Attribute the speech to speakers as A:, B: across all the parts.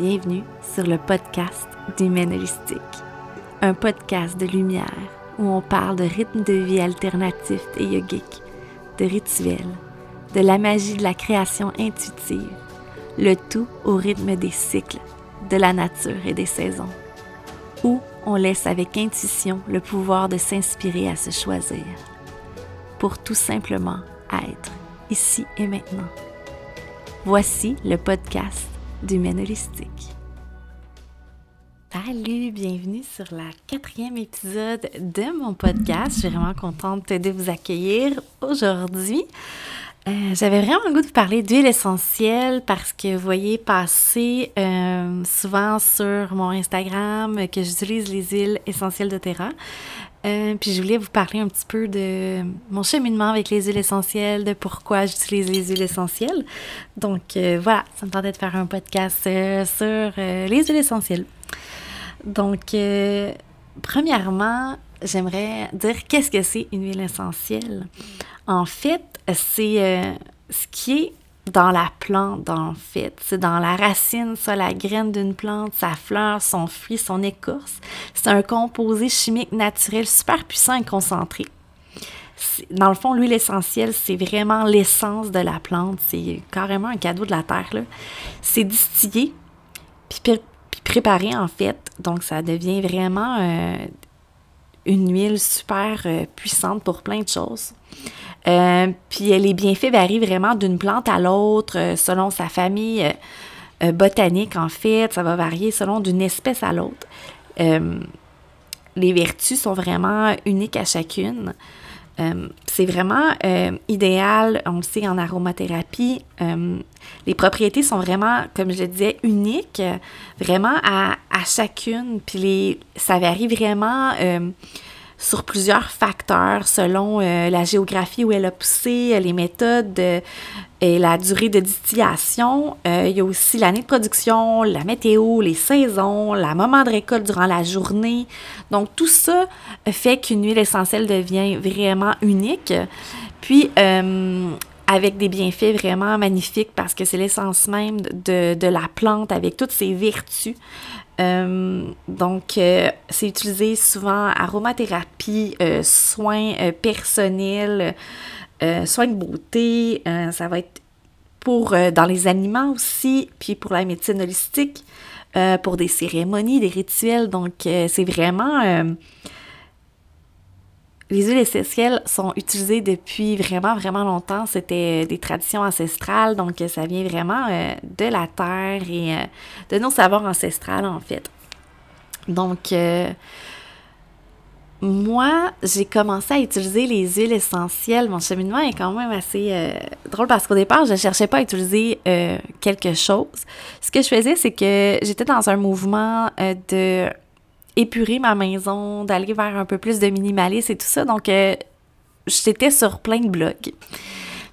A: Bienvenue sur le podcast d'Humaine Holistique, un podcast de lumière où on parle de rythme de vie alternatif et yogique, de rituels, de la magie de la création intuitive, le tout au rythme des cycles, de la nature et des saisons, où on laisse avec intuition le pouvoir de s'inspirer à se choisir, pour tout simplement être ici et maintenant. Voici le podcast du Holistique. Salut, bienvenue sur la quatrième épisode de mon podcast. Je suis vraiment contente de vous accueillir aujourd'hui. Euh, j'avais vraiment le goût de vous parler d'huile essentielle parce que vous voyez passer euh, souvent sur mon Instagram que j'utilise les huiles essentielles de Terra. Euh, puis je voulais vous parler un petit peu de mon cheminement avec les huiles essentielles, de pourquoi j'utilise les huiles essentielles. Donc euh, voilà, ça me tentait de faire un podcast euh, sur les huiles essentielles. Donc, premièrement, j'aimerais dire qu'est-ce que c'est une huile essentielle? En fait, c'est ce qui est dans la plante, en fait. C'est dans la racine, ça, la graine d'une plante, sa fleur, son fruit, son écorce. C'est un composé chimique naturel super puissant et concentré. Dans le fond, l'huile essentielle, c'est vraiment l'essence de la plante. C'est carrément un cadeau de la terre. C'est distillé, puis, préparé, en fait. Donc, ça devient vraiment euh, une huile super euh, puissante pour plein de choses. Euh, puis les bienfaits varient vraiment d'une plante à l'autre euh, selon sa famille botanique, en fait. Ça va varier selon d'une espèce à l'autre. les vertus sont vraiment uniques à chacune. c'est vraiment idéal, on le sait en aromathérapie. les propriétés sont vraiment, comme je disais, uniques, vraiment à, à chacune. Puis les, ça varie vraiment sur plusieurs facteurs selon euh, la géographie où elle a poussé, les méthodes euh, et la durée de distillation. Euh, il y a aussi l'année de production, la météo, les saisons, la moment de récolte durant la journée. Donc tout ça fait qu'une huile essentielle devient vraiment unique. Puis avec des bienfaits vraiment magnifiques parce que c'est l'essence même de, de, la plante avec toutes ses vertus. Euh, donc, euh, c'est utilisé souvent aromathérapie, euh, soins personnels, soins de beauté. ça va être pour dans les aliments aussi, puis pour la médecine holistique, pour des cérémonies, des rituels. Donc, c'est vraiment les huiles essentielles sont utilisées depuis vraiment, vraiment longtemps. C'était des traditions ancestrales, donc ça vient vraiment euh, de la terre et euh, de nos savoirs ancestrales, en fait. Donc, euh, moi, j'ai commencé à utiliser les huiles essentielles. Mon cheminement est quand même assez drôle parce qu'au départ, je ne cherchais pas à utiliser quelque chose. Ce que je faisais, c'est que j'étais dans un mouvement de épurer ma maison, d'aller vers un peu plus de minimalisme et tout ça. Donc, euh, j'étais sur plein de blogs.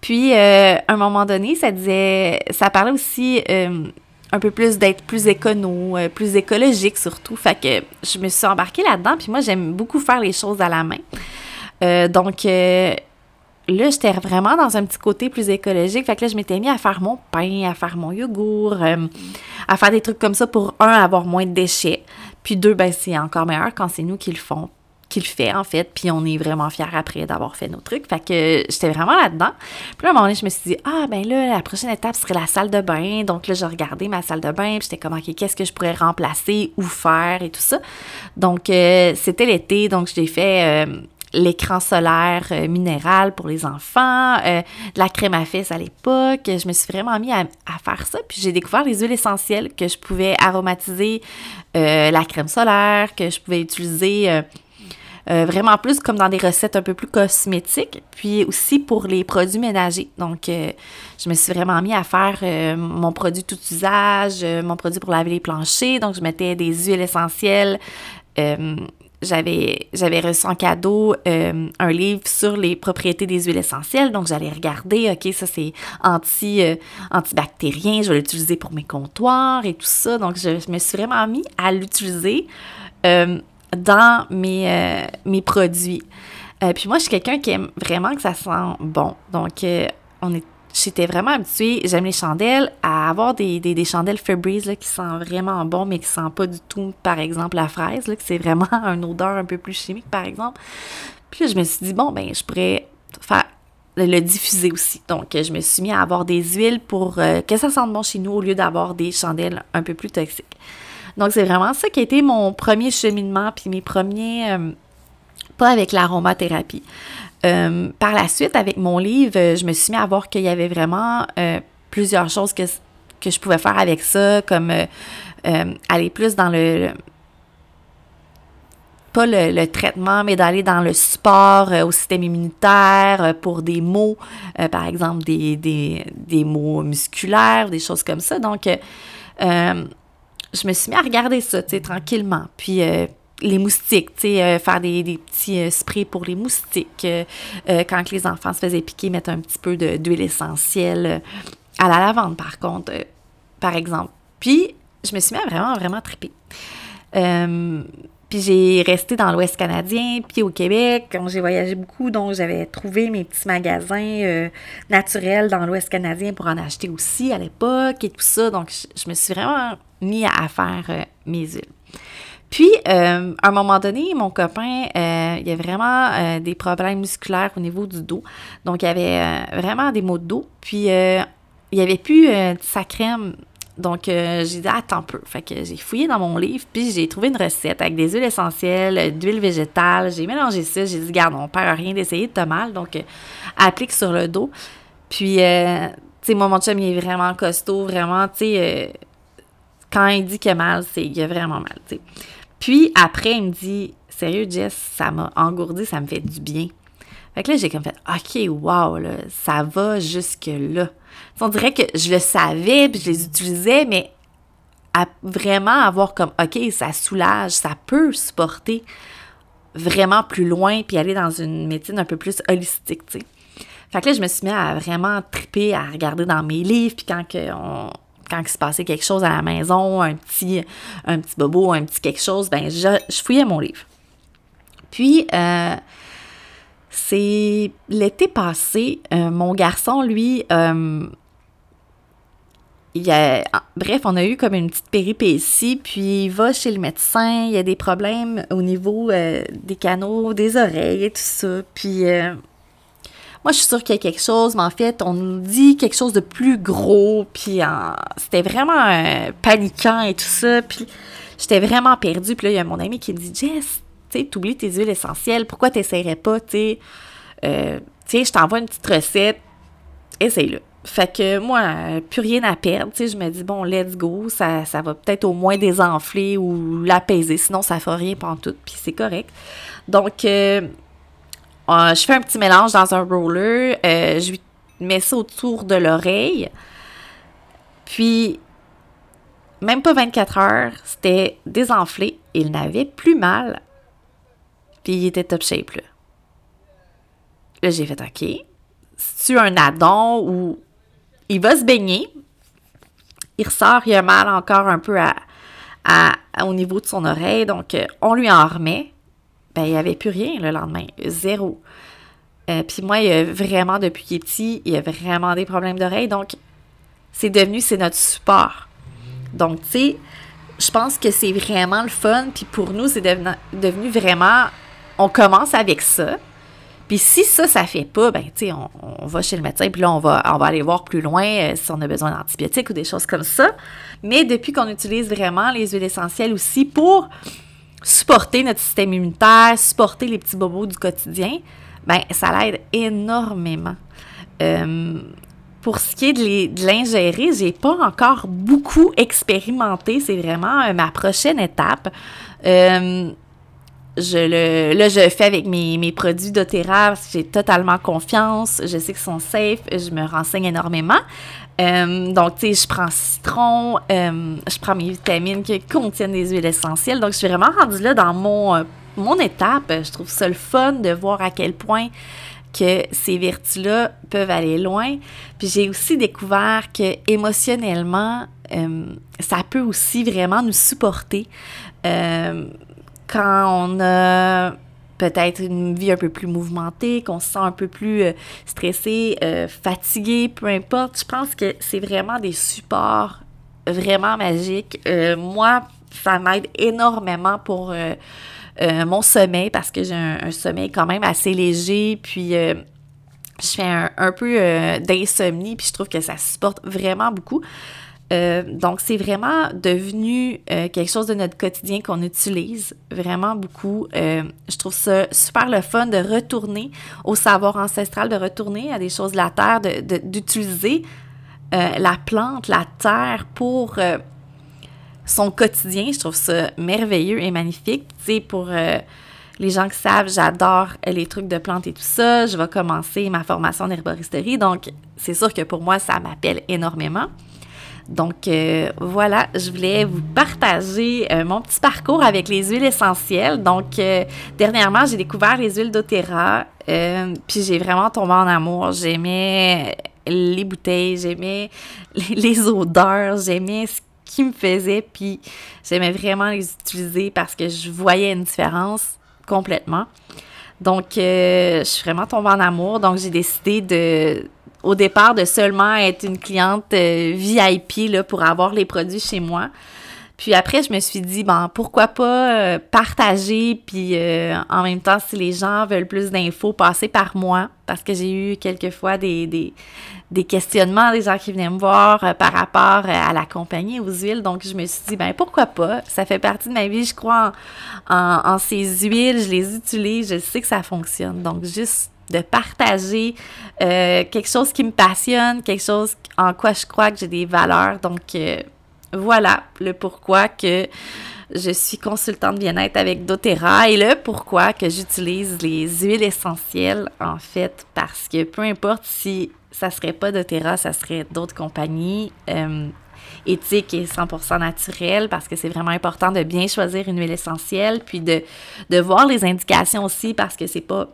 A: Puis, euh, à un moment donné, ça disait, ça parlait aussi euh, un peu plus d'être plus écono, plus écologique surtout. Fait que je me suis embarquée là-dedans. Puis moi, j'aime beaucoup faire les choses à la main. donc, là, j'étais vraiment dans un petit côté plus écologique. Fait que là, je m'étais mis à faire mon pain, à faire mon yogourt, à faire des trucs comme ça pour, un, avoir moins de déchets. Puis deux, ben c'est encore meilleur quand c'est nous qui le font qui le fait en fait, puis on est vraiment fiers après d'avoir fait nos trucs. Fait que j'étais vraiment là-dedans. Puis à un moment donné, je me suis dit, ah ben là, la prochaine étape serait la salle de bain. Donc là, j'ai regardé ma salle de bain, puis j'étais comme, ok, qu'est-ce que je pourrais remplacer ou faire et tout ça. Donc euh, c'était l'été, donc je l'ai fait euh, l'écran solaire euh, minéral pour les enfants, euh, la crème à fesses à l'époque. Je me suis vraiment mis à, faire ça. Puis j'ai découvert les huiles essentielles que je pouvais aromatiser euh, la crème solaire, que je pouvais utiliser vraiment plus comme dans des recettes un peu plus cosmétiques, puis aussi pour les produits ménagers. Donc, je me suis vraiment mis à faire mon produit tout usage, mon produit pour laver les planchers. Donc, je mettais des huiles essentielles j'avais j'avais reçu en cadeau euh, un livre sur les propriétés des huiles essentielles. Donc j'allais regarder ok ça c'est anti euh, antibactérien je vais l'utiliser pour mes comptoirs et tout ça. Donc je, me suis vraiment mis à l'utiliser euh, dans mes mes produits. Puis moi je suis quelqu'un qui aime vraiment que ça sent bon. Donc on est j'étais vraiment habituée, j'aime les chandelles, à avoir des, des, chandelles Febreze là, qui sentent vraiment bon, mais qui ne sentent pas du tout, par exemple, la fraise, là, que c'est vraiment une odeur un peu plus chimique, par exemple. Puis là, je me suis dit, bon, ben, je pourrais faire le diffuser aussi. Donc, je me suis mis à avoir des huiles pour euh, que ça sente bon chez nous au lieu d'avoir des chandelles un peu plus toxiques. Donc, c'est vraiment ça qui a été mon premier cheminement, puis mes premiers, euh, pas avec l'aromathérapie. Euh, par la suite, avec mon livre, je me suis mis à voir qu'il y avait vraiment plusieurs choses que, que je pouvais faire avec ça, comme aller plus dans le pas le, traitement, mais d'aller dans le support euh, au système immunitaire euh, pour des maux, euh, par exemple des, des, des, maux musculaires, des choses comme ça. Donc, je me suis mis à regarder ça, tu sais, tranquillement. Puis, les moustiques, tu sais, faire des, petits sprays pour les moustiques. quand les enfants se faisaient piquer, mettre un petit peu d'huile essentielle à la lavande, par contre, par exemple. Puis, je me suis vraiment, vraiment triper. Puis j'ai resté dans l'Ouest canadien, puis au Québec, j'ai voyagé beaucoup, donc j'avais trouvé mes petits magasins euh, naturels dans l'Ouest canadien pour en acheter aussi à l'époque et tout ça. Donc je, me suis vraiment mis à, faire euh, mes huiles. Puis, euh, à un moment donné, mon copain, il y a vraiment des problèmes musculaires au niveau du dos. Donc, il y avait vraiment des maux de dos. Puis, il n'y avait plus sa crème donc, euh, j'ai dit, attends un peu. Fait que j'ai fouillé dans mon livre, puis j'ai trouvé une recette avec des huiles essentielles, euh, d'huile végétale. J'ai mélangé ça. J'ai dit, garde, on perd rien d'essayer de te mal. Donc, euh, applique sur le dos. Puis, tu sais, moi, mon chum, il est vraiment costaud, vraiment, tu sais, quand il dit qu'il a mal, c'est il a vraiment mal, tu sais. Puis, après, il me dit, sérieux, Jess, ça m'a engourdi, ça me fait du bien. Fait que là, j'ai comme fait, OK, wow, là, ça va jusque-là. On dirait que je le savais, puis je les utilisais, mais à vraiment avoir comme, OK, ça soulage, ça peut supporter vraiment plus loin, puis aller dans une médecine un peu plus holistique, tu sais. Fait que là, je me suis mis à vraiment triper, à regarder dans mes livres, puis quand on, quand il se passait quelque chose à la maison, un petit, un petit bobo, un petit quelque chose, ben je, fouillais mon livre. Puis, euh, c'est l'été passé, euh, mon garçon, lui, euh, il a, bref, on a eu comme une petite péripétie, puis il va chez le médecin, il y a des problèmes au niveau euh, des canaux, des oreilles et tout ça. Puis moi, je suis sûre qu'il y a quelque chose, mais en fait, on nous dit quelque chose de plus gros, puis c'était vraiment paniquant et tout ça, puis j'étais vraiment perdue. Puis là, il y a mon ami qui me dit « Jess, tu oublies tes huiles essentielles, pourquoi tu n'essayerais pas, tu sais, euh, je t'envoie une petite recette, essaye-le. Fait que moi, plus rien à perdre, tu sais, je me dis, bon, let's go, ça, ça va peut-être au moins désenfler ou l'apaiser, sinon ça fera rien pendant tout, puis c'est correct. Donc, euh, euh, je fais un petit mélange dans un roller, je lui mets ça autour de l'oreille, puis même pas 24 heures, c'était désenflé, il n'avait plus mal puis il était top shape, là. Là, j'ai fait OK. Si tu un addon ou il va se baigner, il ressort, il a mal encore un peu au niveau de son oreille, donc euh, on lui en remet. Ben, il n'y avait plus rien le lendemain, zéro. Euh, puis moi, il a vraiment, depuis qu'il est petit, il a vraiment des problèmes d'oreille, donc c'est devenu, c'est notre support. Donc, tu sais, je pense que c'est vraiment le fun, puis pour nous, c'est devenu vraiment on commence avec ça. Puis si ça, ça fait pas, ben, tu sais, on, va chez le médecin, puis là, on va, on va aller voir plus loin euh, si on a besoin d'antibiotiques ou des choses comme ça. Mais depuis qu'on utilise vraiment les huiles essentielles aussi pour supporter notre système immunitaire, supporter les petits bobos du quotidien, ben, ça l'aide énormément. Euh, pour ce qui est de l'ingérer, j'ai pas encore beaucoup expérimenté. C'est vraiment euh, ma prochaine étape je le, là, je le fais avec mes, mes produits doTERRA j'ai totalement confiance. Je sais qu'ils sont safe. Je me renseigne énormément. Euh, donc, tu sais, je prends citron, euh, je prends mes vitamines qui contiennent des huiles essentielles. Donc, je suis vraiment rendue là dans mon, euh, mon étape. Je trouve ça le fun de voir à quel point que ces vertus-là peuvent aller loin. Puis j'ai aussi découvert que émotionnellement, ça peut aussi vraiment nous supporter quand on a peut-être une vie un peu plus mouvementée, qu'on se sent un peu plus euh, stressé, euh, fatigué, peu importe. Je pense que c'est vraiment des supports vraiment magiques. moi, ça m'aide énormément pour mon sommeil parce que j'ai un, sommeil quand même assez léger. Puis je fais un peu d'insomnie, puis je trouve que ça supporte vraiment beaucoup. Euh, donc, c'est vraiment devenu euh, quelque chose de notre quotidien qu'on utilise vraiment beaucoup. Euh, je trouve ça super le fun de retourner au savoir ancestral, de retourner à des choses de la terre, d'utiliser la plante, la terre pour son quotidien. Je trouve ça merveilleux et magnifique. Tu sais, pour les gens qui savent, j'adore les trucs de plantes et tout ça. Je vais commencer ma formation en herboristerie. Donc, c'est sûr que pour moi, ça m'appelle énormément. Donc euh, voilà, je voulais vous partager euh, mon petit parcours avec les huiles essentielles. Donc euh, dernièrement, j'ai découvert les huiles d'Otera, puis j'ai vraiment tombé en amour. J'aimais les bouteilles, j'aimais les, odeurs, j'aimais ce qui me faisait, puis j'aimais vraiment les utiliser parce que je voyais une différence complètement. Donc, je suis vraiment tombée en amour. Donc, j'ai décidé de, au départ de seulement être une cliente euh, VIP pour avoir les produits chez moi. Puis après, je me suis dit, bon, pourquoi pas euh, partager, puis euh, en même temps, si les gens veulent plus d'infos, passer par moi, parce que j'ai eu quelquefois des, des, questionnements des gens qui venaient me voir par rapport à la compagnie, aux huiles. Donc, je me suis dit, ben pourquoi pas? Ça fait partie de ma vie, je crois en ces huiles, je les utilise, je sais que ça fonctionne. Donc, juste de partager euh, quelque chose qui me passionne, quelque chose en quoi je crois que j'ai des valeurs. Donc, euh, voilà le pourquoi que je suis consultante bien-être avec doTERRA et le pourquoi que j'utilise les huiles essentielles, en fait, parce que peu importe si ça serait pas doTERRA, ça serait d'autres compagnies. Euh, éthiques et 100% naturelles parce que c'est vraiment important de bien choisir une huile essentielle puis de, de voir les indications aussi parce que c'est pas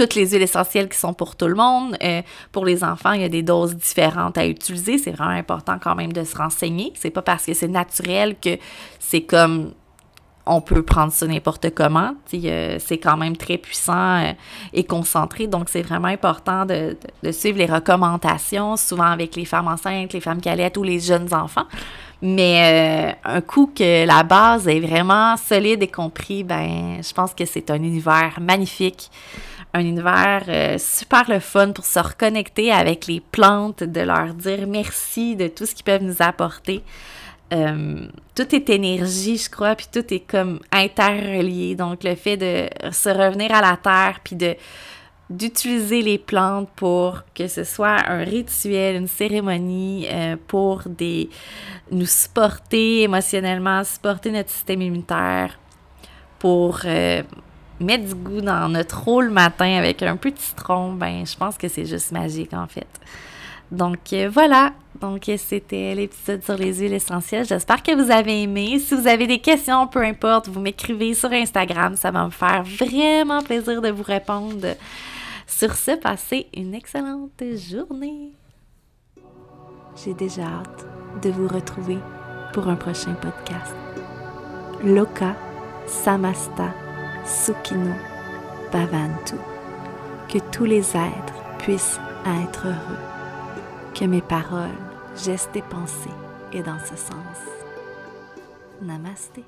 A: toutes les huiles essentielles qui sont pour tout le monde. Euh, pour les enfants, il y a des doses différentes à utiliser. C'est vraiment important quand même de se renseigner. C'est pas parce que c'est naturel que c'est comme on peut prendre ça n'importe comment. c'est quand même très puissant euh, et concentré. Donc, c'est vraiment important de, suivre les recommandations, souvent avec les femmes enceintes, les femmes qui ou les jeunes enfants. Mais euh, un coup que la base est vraiment solide et compris, ben, je pense que c'est un univers magnifique un univers euh, super le fun pour se reconnecter avec les plantes, de leur dire merci de tout ce qu'ils peuvent nous apporter. Euh, tout est énergie, je crois, puis tout est comme interrelié. Donc, le fait de se revenir à la terre, puis d'utiliser les plantes pour que ce soit un rituel, une cérémonie, euh, pour des nous supporter émotionnellement, supporter notre système immunitaire, pour mettre du goût dans notre rôle matin avec un peu de citron, ben je pense que c'est juste magique en fait. Donc euh, voilà, donc c'était l'épisode sur les huiles essentielles. J'espère que vous avez aimé. Si vous avez des questions, peu importe, vous m'écrivez sur Instagram, ça va me faire vraiment plaisir de vous répondre. Sur ce, passez une excellente journée. J'ai déjà hâte de vous retrouver pour un prochain podcast. Loka Samasta Sukino Bhavantu. Que tous les êtres puissent être heureux. Que mes paroles, gestes et pensées aient dans ce sens. Namasté.